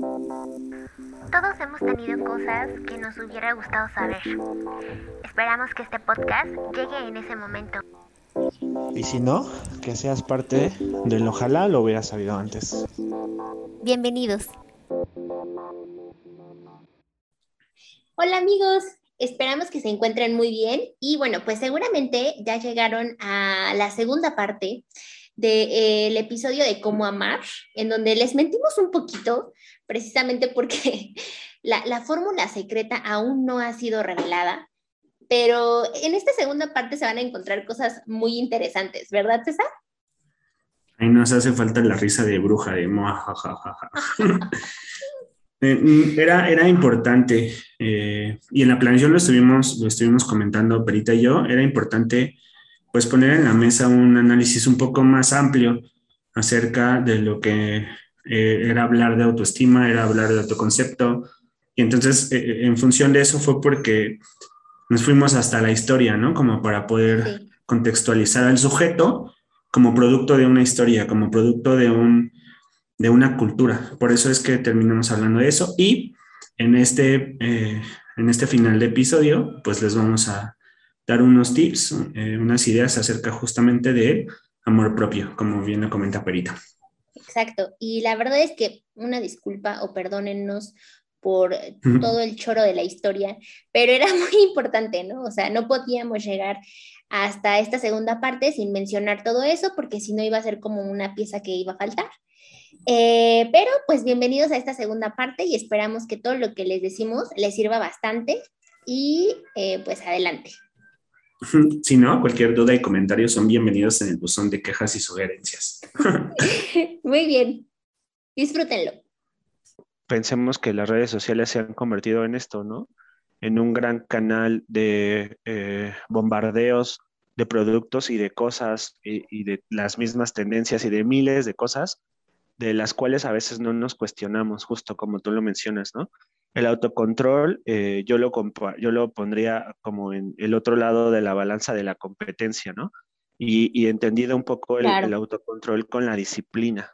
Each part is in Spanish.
Todos hemos tenido cosas que nos hubiera gustado saber. Esperamos que este podcast llegue en ese momento. Y si no, que seas parte del ojalá lo hubiera sabido antes. Bienvenidos. Hola amigos, esperamos que se encuentren muy bien y bueno, pues seguramente ya llegaron a la segunda parte del episodio de Cómo Amar, en donde les mentimos un poquito, precisamente porque la, la fórmula secreta aún no ha sido revelada, pero en esta segunda parte se van a encontrar cosas muy interesantes, ¿verdad, César? Ahí nos hace falta la risa de bruja, de Eh, mm, era, era importante, eh, y en la planeación lo estuvimos, lo estuvimos comentando Perita y yo, era importante pues poner en la mesa un análisis un poco más amplio acerca de lo que eh, era hablar de autoestima, era hablar de autoconcepto, y entonces en función de eso fue porque nos fuimos hasta la historia, ¿no? Como para poder contextualizar al sujeto como producto de una historia, como producto de un de una cultura. Por eso es que terminamos hablando de eso y en este, eh, en este final de episodio, pues les vamos a dar unos tips, eh, unas ideas acerca justamente de amor propio, como bien lo comenta Perita. Exacto. Y la verdad es que una disculpa o perdónennos por todo el choro de la historia, pero era muy importante, ¿no? O sea, no podíamos llegar hasta esta segunda parte sin mencionar todo eso, porque si no iba a ser como una pieza que iba a faltar. Eh, pero pues bienvenidos a esta segunda parte y esperamos que todo lo que les decimos les sirva bastante y eh, pues adelante. Si no, cualquier duda y comentario son bienvenidos en el buzón de quejas y sugerencias. Muy bien, disfrútenlo. Pensemos que las redes sociales se han convertido en esto, ¿no? En un gran canal de eh, bombardeos de productos y de cosas y de las mismas tendencias y de miles de cosas de las cuales a veces no nos cuestionamos, justo como tú lo mencionas, ¿no? El autocontrol, eh, yo, lo yo lo pondría como en el otro lado de la balanza de la competencia, ¿no? Y, entendido un poco el, autocontrol con la disciplina,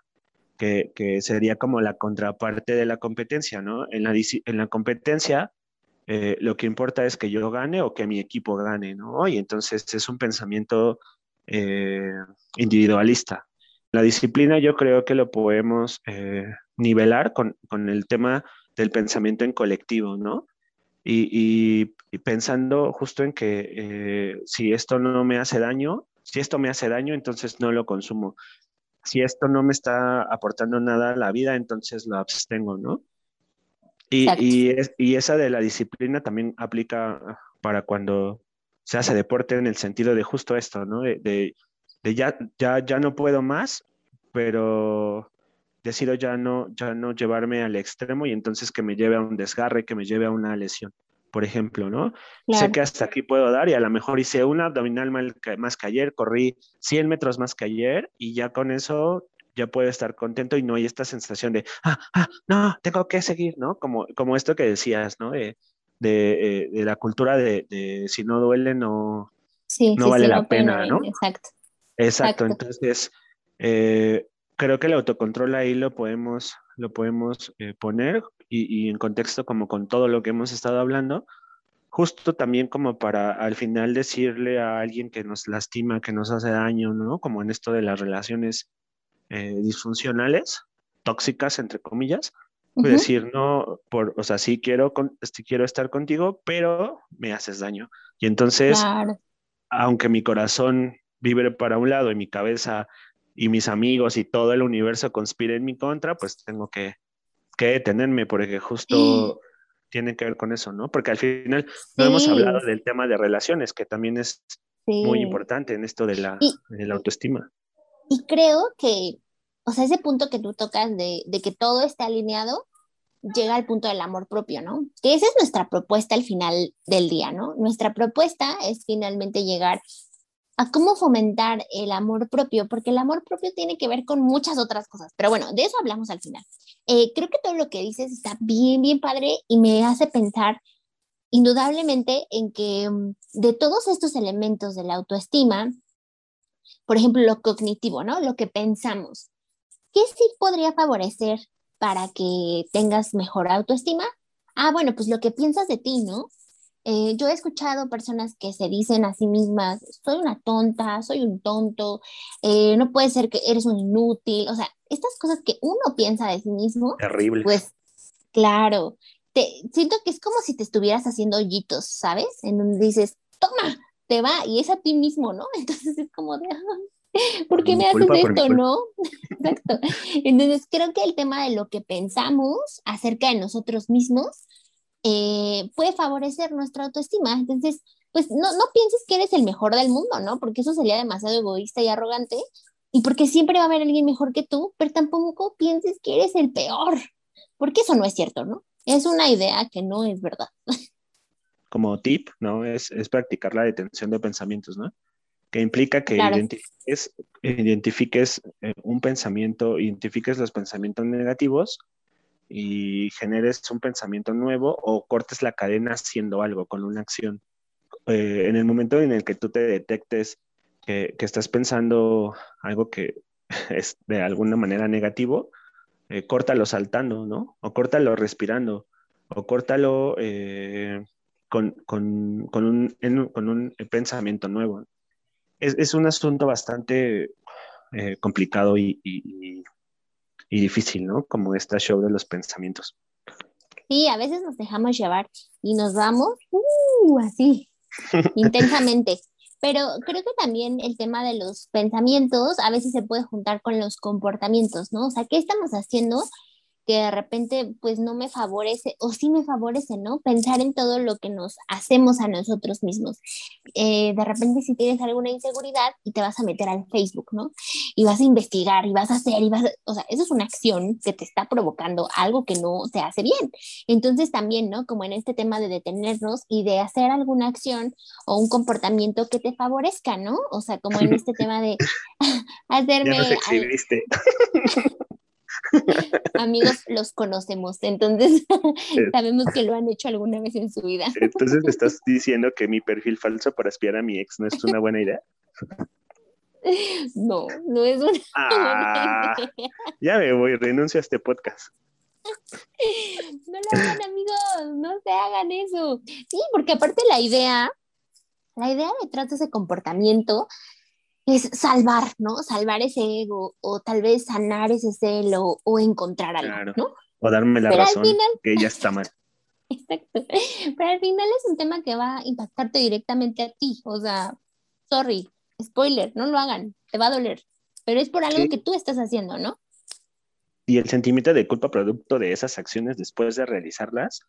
que, sería como la contraparte de la competencia, ¿no? En la, en la competencia, eh, lo que importa es que yo gane o que mi equipo gane, ¿no? Y entonces es un pensamiento eh, individualista, la disciplina yo creo que lo podemos eh, nivelar con, el tema del pensamiento en colectivo, ¿no? Y, pensando justo en que eh, si esto no me hace daño, si esto me hace daño, entonces no lo consumo. Si esto no me está aportando nada a la vida, entonces lo abstengo, ¿no? Y, y, esa de la disciplina también aplica para cuando se hace deporte en el sentido de justo esto, ¿no? de de ya, ya, ya no puedo más, pero decido ya no, ya no llevarme al extremo y entonces que me lleve a un desgarre, que me lleve a una lesión, por ejemplo, ¿no? Sé que hasta aquí puedo dar y a lo mejor hice una abdominal más que ayer, corrí 100 metros más que ayer y ya con eso ya puedo estar contento y no hay esta sensación de, ah, ah, no, tengo que seguir, ¿no? Como, como esto que decías, ¿no? De, de, eh, la cultura de, si no duele, no, no vale la pena, ¿no? Exacto. Exacto, entonces eh, creo que el autocontrol ahí lo podemos, lo podemos eh, poner y, en contexto como con todo lo que hemos estado hablando, justo también como para al final decirle a alguien que nos lastima, que nos hace daño, ¿no? Como en esto de las relaciones eh, disfuncionales, tóxicas, entre comillas, pues decir, no, por, o sea, sí quiero, sí quiero estar contigo, pero me haces daño. Y entonces, aunque mi corazón vibre para un lado y mi cabeza y mis amigos y todo el universo conspire en mi contra, pues tengo que, que detenerme porque justo tiene que ver con eso, ¿no? Porque al final no hemos hablado del tema de relaciones, que también es muy importante en esto de la, de la, autoestima. Y creo que, o sea, ese punto que tú tocas de, de que todo está alineado, llega al punto del amor propio, ¿no? Que esa es nuestra propuesta al final del día, ¿no? Nuestra propuesta es finalmente llegar a cómo fomentar el amor propio, porque el amor propio tiene que ver con muchas otras cosas. Pero bueno, de eso hablamos al final. Eh, creo que todo lo que dices está bien, bien padre y me hace pensar indudablemente en que mm, de todos estos elementos de la autoestima, por ejemplo, lo cognitivo, ¿no? Lo que pensamos, ¿qué sí podría favorecer para que tengas mejor autoestima? Ah, bueno, pues lo que piensas de ti, ¿no? Eh, yo he escuchado personas que se dicen a sí mismas, soy una tonta, soy un tonto, eh, no puede ser que eres un inútil, o sea, estas cosas que uno piensa de sí mismo, Terrible. pues claro, te, siento que es como si te estuvieras haciendo hoyitos, ¿sabes? En donde dices, toma, te va, y es a ti mismo, ¿no? Entonces es como de, ¿por qué me haces esto, no? Exacto. Entonces creo que el tema de lo que pensamos acerca de nosotros mismos, eh, puede favorecer nuestra autoestima. Entonces, pues no, no pienses que eres el mejor del mundo, ¿no? Porque eso sería demasiado egoísta y arrogante. Y porque siempre va a haber alguien mejor que tú, pero tampoco pienses que eres el peor, porque eso no es cierto, ¿no? Es una idea que no es verdad. Como tip, ¿no? Es, es practicar la detención de pensamientos, ¿no? Que implica que identifiques, identifiques eh, un pensamiento, identifiques los pensamientos negativos y generes un pensamiento nuevo o cortes la cadena haciendo algo con una acción. Eh, en el momento en el que tú te detectes que, que, estás pensando algo que es de alguna manera negativo, eh, córtalo saltando, ¿no? O córtalo respirando, o córtalo eh, con, con, con, un, con, un, pensamiento nuevo. Es, es un asunto bastante eh, complicado y, y difícil, ¿no? Como esta show de los pensamientos. Sí, a veces nos dejamos llevar y nos vamos uh, así, intensamente. Pero creo que también el tema de los pensamientos a veces se puede juntar con los comportamientos, ¿no? O sea, ¿qué estamos haciendo que de repente pues no me favorece o sí me favorece, ¿no? Pensar en todo lo que nos hacemos a nosotros mismos. Eh, de repente si tienes alguna inseguridad y te vas a meter al Facebook, ¿no? Y vas a investigar y vas a hacer y vas a, o sea, eso es una acción que te está provocando algo que no te hace bien. Entonces también, ¿no? Como en este tema de detenernos y de hacer alguna acción o un comportamiento que te favorezca, ¿no? O sea, como en este tema de hacerme... Ya nos exhibiste. Amigos, los conocemos, entonces sabemos que lo han hecho alguna vez en su vida. Entonces me estás diciendo que mi perfil falso para espiar a mi ex no es una buena idea. No, no es una ah, buena idea. Ya me voy, renuncio a este podcast. No lo hagan, amigos, no se hagan eso. Sí, porque aparte la idea, la idea detrás de ese comportamiento es salvar, ¿no? Salvar ese ego o tal vez sanar ese celo o encontrar algo, ¿no? O darme la razón que ella está mal. Exacto. Pero al final es un tema que va a impactarte directamente a ti. O sea, sorry, spoiler, no lo hagan, te va a doler. Pero es por algo que tú estás haciendo, ¿no? Y el sentimiento de culpa producto de esas acciones después de realizarlas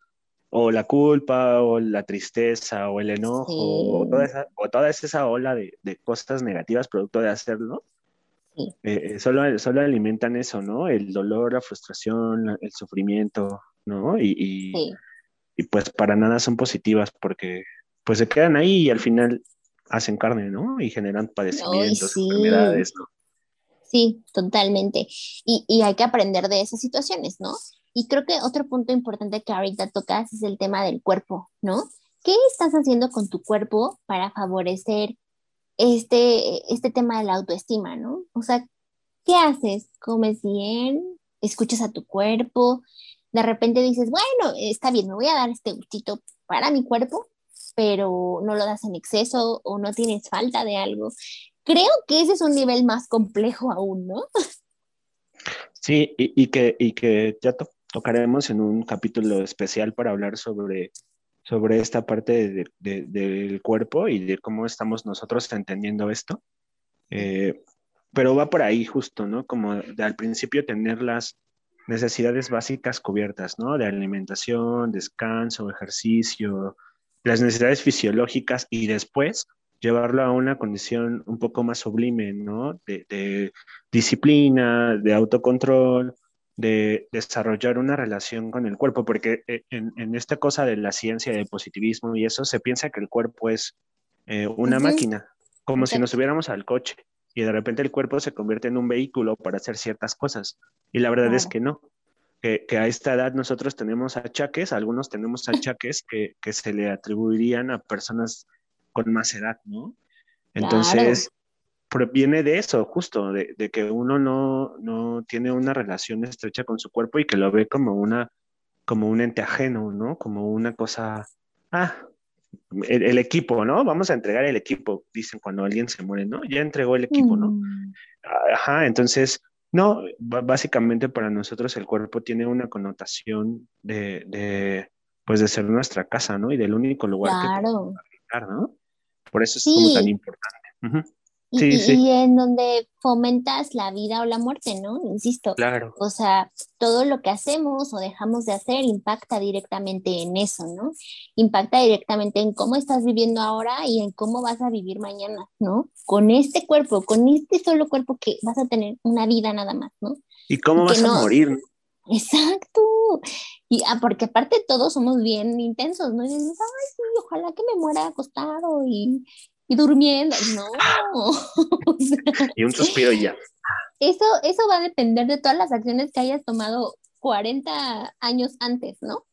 o la culpa, o la tristeza, o el enojo, o, toda esa, o toda esa ola de, de cosas negativas producto de hacerlo, sí. eh, solo, solo alimentan eso, ¿no? El dolor, la frustración, el sufrimiento, ¿no? Y, y, sí. y, pues para nada son positivas porque pues se quedan ahí y al final hacen carne, ¿no? Y generan padecimientos, enfermedades, ¿no? Sí, totalmente. Y, y hay que aprender de esas situaciones, ¿no? Y creo que otro punto importante que ahorita tocas es el tema del cuerpo, ¿no? ¿Qué estás haciendo con tu cuerpo para favorecer este, este tema de la autoestima, ¿no? O sea, ¿qué haces? ¿Comes bien? ¿Escuchas a tu cuerpo? De repente dices, bueno, está bien, me voy a dar este gustito para mi cuerpo, pero no lo das en exceso o no tienes falta de algo. Creo que ese es un nivel más complejo aún, ¿no? Sí, y, que, y que ya to tocaremos en un capítulo especial para hablar sobre, sobre esta parte de, de, del cuerpo y de cómo estamos nosotros entendiendo esto. Eh, pero va por ahí justo, ¿no? Como de, al principio tener las necesidades básicas cubiertas, ¿no? De alimentación, descanso, ejercicio, las necesidades fisiológicas y después llevarlo a una condición un poco más sublime, ¿no? De, de disciplina, de autocontrol, de desarrollar una relación con el cuerpo, porque eh, en, en, esta cosa de la ciencia, del positivismo y eso, se piensa que el cuerpo es eh, una máquina, como si nos subiéramos al coche y de repente el cuerpo se convierte en un vehículo para hacer ciertas cosas. Y la verdad es que no, que, que, a esta edad nosotros tenemos achaques, algunos tenemos achaques que, que se le atribuirían a personas con más edad, ¿no? Entonces, claro viene de eso, justo, de, que uno no, no, tiene una relación estrecha con su cuerpo y que lo ve como una, como un ente ajeno, ¿no? Como una cosa, ah, el, equipo, ¿no? Vamos a entregar el equipo, dicen cuando alguien se muere, ¿no? Ya entregó el equipo, ¿no? Mm. Ajá, entonces, no, básicamente para nosotros el cuerpo tiene una connotación de, de pues de ser nuestra casa, ¿no? Y del único lugar que podemos habitar, ¿no? Por eso es como tan importante. Y, en donde fomentas la vida o la muerte, ¿no? Insisto. Claro. O sea, todo lo que hacemos o dejamos de hacer impacta directamente en eso, ¿no? Impacta directamente en cómo estás viviendo ahora y en cómo vas a vivir mañana, ¿no? Con este cuerpo, con este solo cuerpo que vas a tener una vida nada más, ¿no? ¿Y cómo vas a morir? Exacto. Y ah, porque aparte todos somos bien intensos, ¿no? Y dices, ay, sí, ojalá que me muera acostado y, y durmiendo. No. y un suspiro y ya. Eso, eso va a depender de todas las acciones que hayas tomado 40 años antes, ¿no?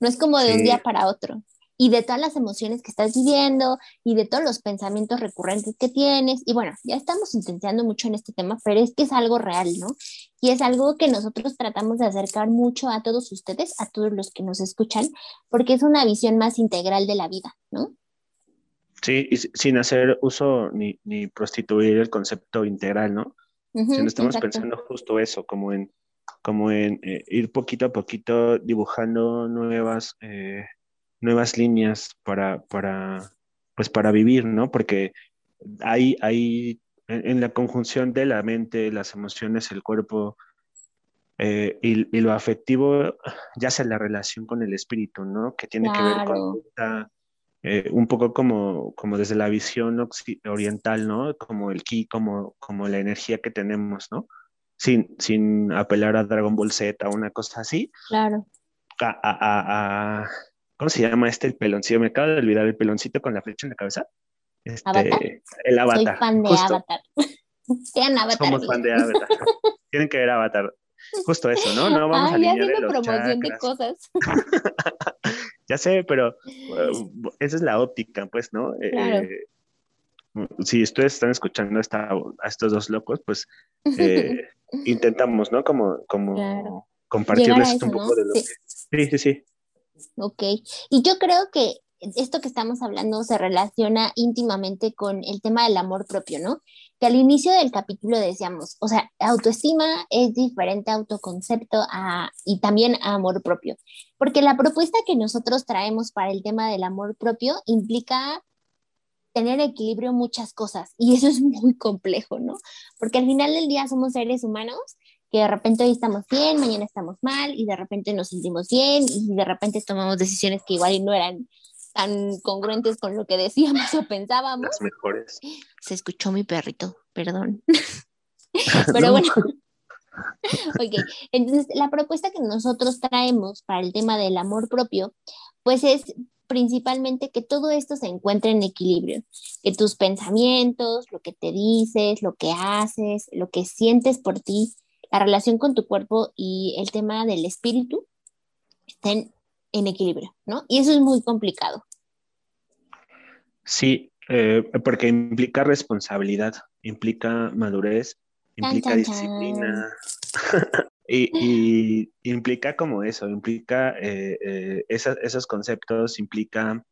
No es como de un día para otro. Y de todas las emociones que estás viviendo y de todos los pensamientos recurrentes que tienes. Y bueno, ya estamos intentando mucho en este tema, pero es que es algo real, ¿no? Y es algo que nosotros tratamos de acercar mucho a todos ustedes, a todos los que nos escuchan, porque es una visión más integral de la vida, ¿no? Sí, y sin hacer uso ni, ni prostituir el concepto integral, ¿no? si no estamos pensando justo eso, como en, como en eh, ir poquito a poquito dibujando nuevas, eh, nuevas líneas para, para, pues para vivir, ¿no? Porque hay, hay en, la conjunción de la mente, las emociones, el cuerpo eh, y, y, lo afectivo, ya sea la relación con el espíritu, ¿no? Que tiene que ver con eh, un poco como, como desde la visión oriental, ¿no? Como el ki, como, como la energía que tenemos, ¿no? Sin, sin apelar a Dragon Ball Z o una cosa así. Claro. A, a, ¿Cómo se llama este el peloncito? Me acabo de olvidar el peloncito con la flecha en la cabeza. Este, El avatar. Soy fan de Avatar. Sean Avatar. Somos fan de Avatar. Tienen que ver Avatar. Justo eso, ¿no? No vamos a alinear ya promoción de cosas. ya sé, pero uh, esa es la óptica, pues, ¿no? Eh, si ustedes están escuchando a estos dos locos, pues eh, intentamos, ¿no? Como, como compartirles un poco de lo que... Sí, sí, sí. Ok, y yo creo que esto que estamos hablando se relaciona íntimamente con el tema del amor propio, ¿no? Que al inicio del capítulo decíamos, o sea, autoestima es diferente a autoconcepto y también a amor propio, porque la propuesta que nosotros traemos para el tema del amor propio implica tener equilibrio muchas cosas y eso es muy complejo, ¿no? Porque al final del día somos seres humanos que de repente hoy estamos bien, mañana estamos mal y de repente nos sentimos bien y de repente tomamos decisiones que igual no eran tan congruentes con lo que decíamos o pensábamos. Las mejores. Se escuchó mi perrito, perdón. Pero bueno. ok, entonces la propuesta que nosotros traemos para el tema del amor propio, pues es principalmente que todo esto se encuentre en equilibrio, que tus pensamientos, lo que te dices, lo que haces, lo que sientes por ti, la relación con tu cuerpo y el tema del espíritu estén en equilibrio, ¿no? Y eso es muy complicado. Sí, eh, porque implica responsabilidad, implica madurez, implica disciplina y, implica como eso, implica eh, eh, esos conceptos, implica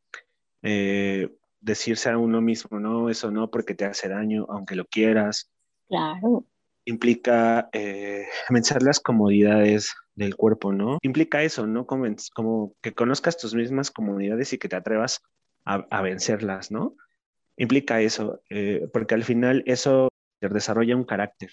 decirse a uno mismo, no, eso no porque te hace daño, aunque lo quieras. Claro. Implica vencer las comodidades del cuerpo, ¿no? Implica eso, ¿no? Como, como que conozcas tus mismas comodidades y que te atrevas a, vencerlas, ¿no? Implica eso, eh, porque al final eso desarrolla un carácter.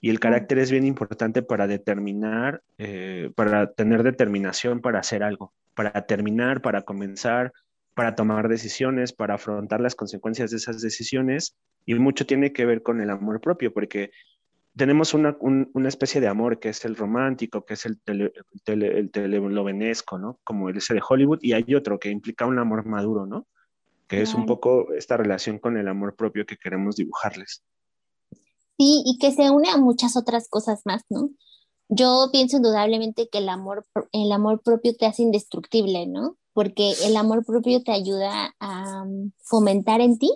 Y el carácter es bien importante para determinar, eh, para tener determinación para hacer algo, para terminar, para comenzar, para tomar decisiones, para afrontar las consecuencias de esas decisiones. Y mucho tiene que ver con el amor propio, porque tenemos una, especie de amor que es el romántico, que es el, tele, el, telenovenesco, ¿no? Como el ese de Hollywood, y hay otro que implica un amor maduro, ¿no? Que es un poco esta relación con el amor propio que queremos dibujarles. Sí, y que se une a muchas otras cosas más, ¿no? Yo pienso indudablemente que el amor, el amor propio te hace indestructible, ¿no? Porque el amor propio te ayuda a mm, fomentar en ti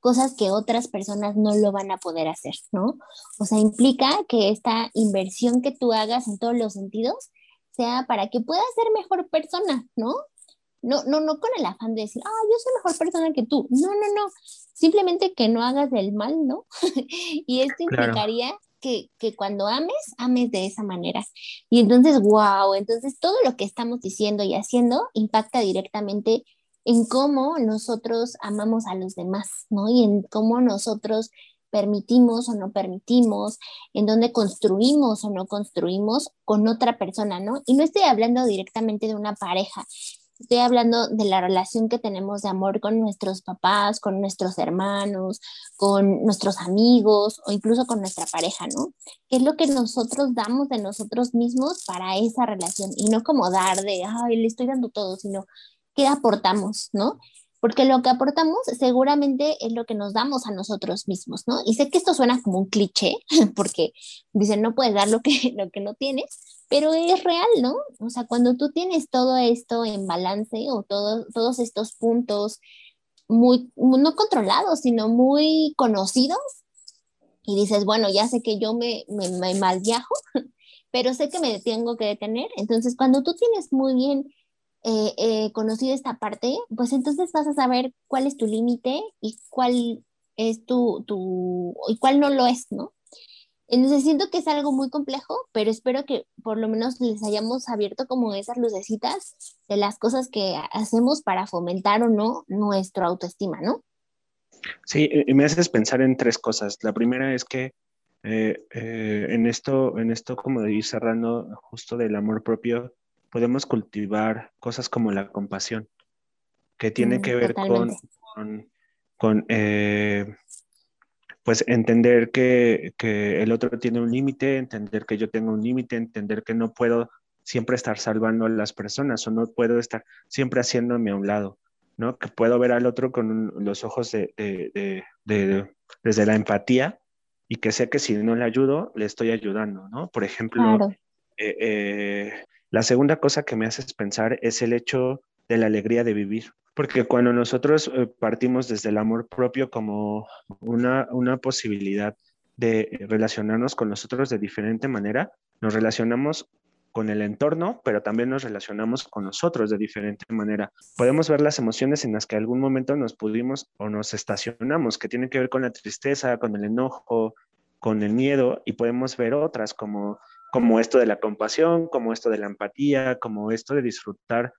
cosas que otras personas no lo van a poder hacer, ¿no? O sea, implica que esta inversión que tú hagas en todos los sentidos sea para que puedas ser mejor persona, ¿no? No, no, no con el afán de decir, ah, yo soy mejor persona que tú. No, no, no. Simplemente que no hagas del mal, ¿no? y esto implicaría que, que, cuando ames, ames de esa manera. Y entonces, wow, entonces todo lo que estamos diciendo y haciendo impacta directamente en cómo nosotros amamos a los demás, ¿no? Y en cómo nosotros permitimos o no permitimos, en dónde construimos o no construimos con otra persona, ¿no? Y no estoy hablando directamente de una pareja, estoy hablando de la relación que tenemos de amor con nuestros papás, con nuestros hermanos, con nuestros amigos o incluso con nuestra pareja, ¿no? ¿Qué es lo que nosotros damos de nosotros mismos para esa relación? Y no como dar de, ay, le estoy dando todo, sino qué aportamos, ¿no? Porque lo que aportamos seguramente es lo que nos damos a nosotros mismos, ¿no? Y sé que esto suena como un cliché, porque dicen, no puedes dar lo que, lo que no tienes, pero es real, ¿no? O sea, cuando tú tienes todo esto en balance o todo, todos estos puntos muy, no controlados, sino muy conocidos, y dices, bueno, ya sé que yo me, me, me mal viajo, pero sé que me tengo que detener. Entonces, cuando tú tienes muy bien eh, eh, conocido esta parte, pues entonces vas a saber cuál es tu límite y cuál es tu, tu, y cuál no lo es, ¿no? Entonces siento que es algo muy complejo, pero espero que por lo menos les hayamos abierto como esas lucecitas de las cosas que hacemos para fomentar o no nuestra autoestima, ¿no? Sí, me haces pensar en tres cosas. La primera es que eh, en esto, en esto como de ir cerrando justo del amor propio, podemos cultivar cosas como la compasión, que tiene mm, que ver con, con, eh, pues entender que, el otro tiene un límite, entender que yo tengo un límite, entender que no puedo siempre estar salvando a las personas o no puedo estar siempre haciéndome a un lado, ¿no? Que puedo ver al otro con los ojos de, desde la empatía y que sé que si no le ayudo, le estoy ayudando, ¿no? Por ejemplo, eh, eh, la segunda cosa que me haces pensar es el hecho de la alegría de vivir, porque cuando nosotros eh, partimos desde el amor propio como una, una posibilidad de relacionarnos con nosotros de diferente manera, nos relacionamos con el entorno, pero también nos relacionamos con nosotros de diferente manera. Podemos ver las emociones en las que algún momento nos pudimos o nos estacionamos, que tienen que ver con la tristeza, con el enojo, con el miedo, y podemos ver otras como como esto de la compasión, como esto de la empatía, como esto de disfrutar.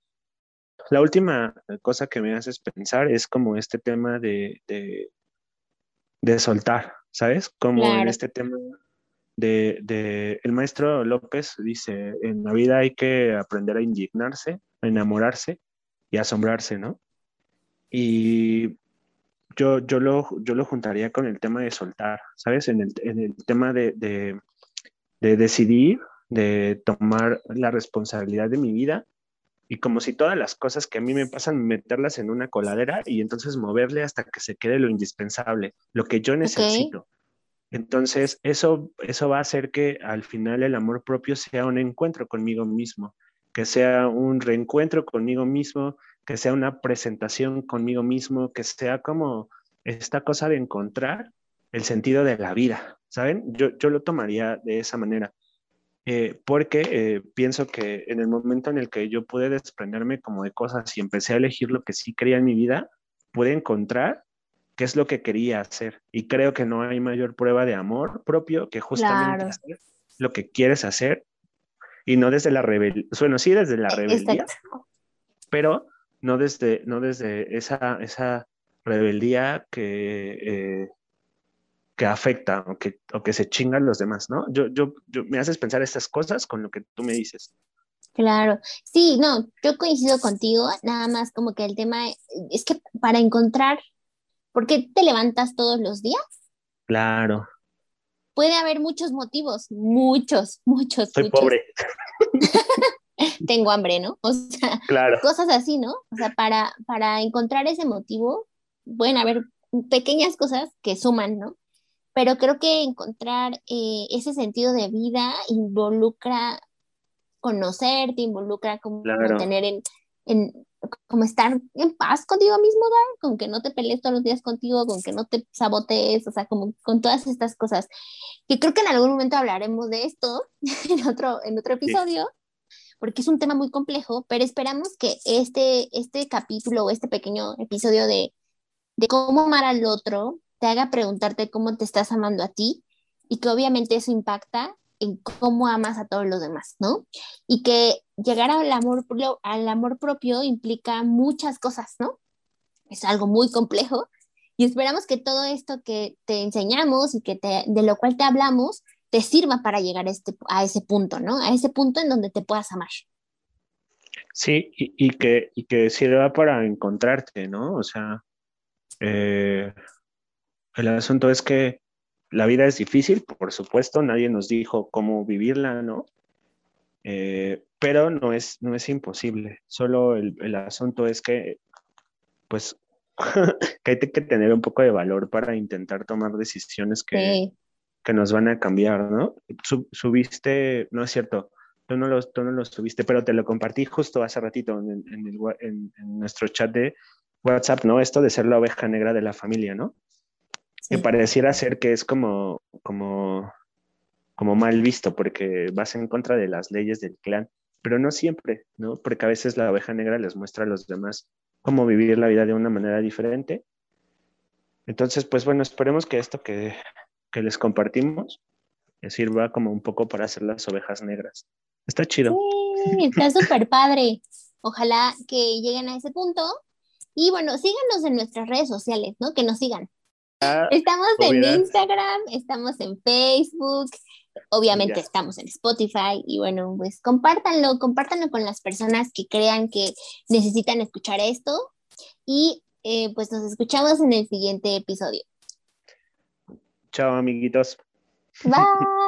La última cosa que me haces pensar es como este tema de, de, soltar, ¿sabes? Como en este tema de, de, el maestro López dice, en la vida hay que aprender a indignarse, a enamorarse y asombrarse, ¿no? Y yo, yo, lo, yo lo juntaría con el tema de soltar, ¿sabes? En el, en el tema de, de decidir, de tomar la responsabilidad de mi vida y como si todas las cosas que a mí me pasan, meterlas en una coladera y entonces moverle hasta que se quede lo indispensable, lo que yo necesito. Entonces, eso, eso va a hacer que al final el amor propio sea un encuentro conmigo mismo, que sea un reencuentro conmigo mismo, que sea una presentación conmigo mismo, que sea como esta cosa de encontrar el sentido de la vida, ¿saben? Yo, yo lo tomaría de esa manera, eh, porque eh, pienso que en el momento en el que yo pude desprenderme como de cosas y empecé a elegir lo que sí quería en mi vida, pude encontrar qué es lo que quería hacer. Y creo que no hay mayor prueba de amor propio que justamente hacer lo que quieres hacer y no desde la rebeldía, bueno, sí desde la e, rebeldía, pero no desde, no desde esa, esa rebeldía que... Eh, que afecta o que, o que se chingan los demás, ¿no? Yo, yo, yo, me haces pensar estas cosas con lo que tú me dices. Claro, sí, no, yo coincido contigo, nada más como que el tema es que para encontrar, ¿por qué te levantas todos los días? Claro. Puede haber muchos motivos, muchos, muchos. Soy pobre. Tengo hambre, ¿no? O sea, claro. cosas así, ¿no? O sea, para, para encontrar ese motivo, pueden haber pequeñas cosas que suman, ¿no? Pero creo que encontrar eh, ese sentido de vida involucra conocerte, involucra como tener en, en como estar en paz contigo mismo, con que no te pelees todos los días contigo, con que no te sabotees, o sea, como con todas estas cosas, que creo que en algún momento hablaremos de esto en otro, en otro episodio, porque es un tema muy complejo, pero esperamos que este, este capítulo o este pequeño episodio de, de cómo amar al otro te haga preguntarte cómo te estás amando a ti y que obviamente eso impacta en cómo amas a todos los demás, ¿no? Y que llegar al amor, al amor propio implica muchas cosas, ¿no? Es algo muy complejo y esperamos que todo esto que te enseñamos y que te, de lo cual te hablamos te sirva para llegar a, este, ese punto, ¿no? A ese punto en donde te puedas amar. Sí, y, que, y que sirva para encontrarte, ¿no? O sea, eh, el asunto es que la vida es difícil, por supuesto, nadie nos dijo cómo vivirla, ¿no? Eh, pero no es, no es imposible. Solo el, asunto es que, pues, que hay que tener un poco de valor para intentar tomar decisiones que, que nos van a cambiar, ¿no? subiste, no es cierto, tú no, lo, tú no lo subiste, pero te lo compartí justo hace ratito en, en, en nuestro chat de WhatsApp, ¿no? Esto de ser la oveja negra de la familia, ¿no? Me pareciera ser que es como, como, como mal visto porque vas en contra de las leyes del clan, pero no siempre, ¿no? Porque a veces la oveja negra les muestra a los demás cómo vivir la vida de una manera diferente. Entonces, pues bueno, esperemos que esto que, que les compartimos les sirva como un poco para hacer las ovejas negras. Está chido. Sí, está súper padre. Ojalá que lleguen a ese punto. Y bueno, síganos en nuestras redes sociales, ¿no? Que nos sigan. Ah, estamos en Instagram, estamos en Facebook, obviamente estamos en Spotify y bueno, pues compártanlo, compártanlo con las personas que crean que necesitan escuchar esto y eh, pues nos escuchamos en el siguiente episodio. Chao amiguitos. Bye.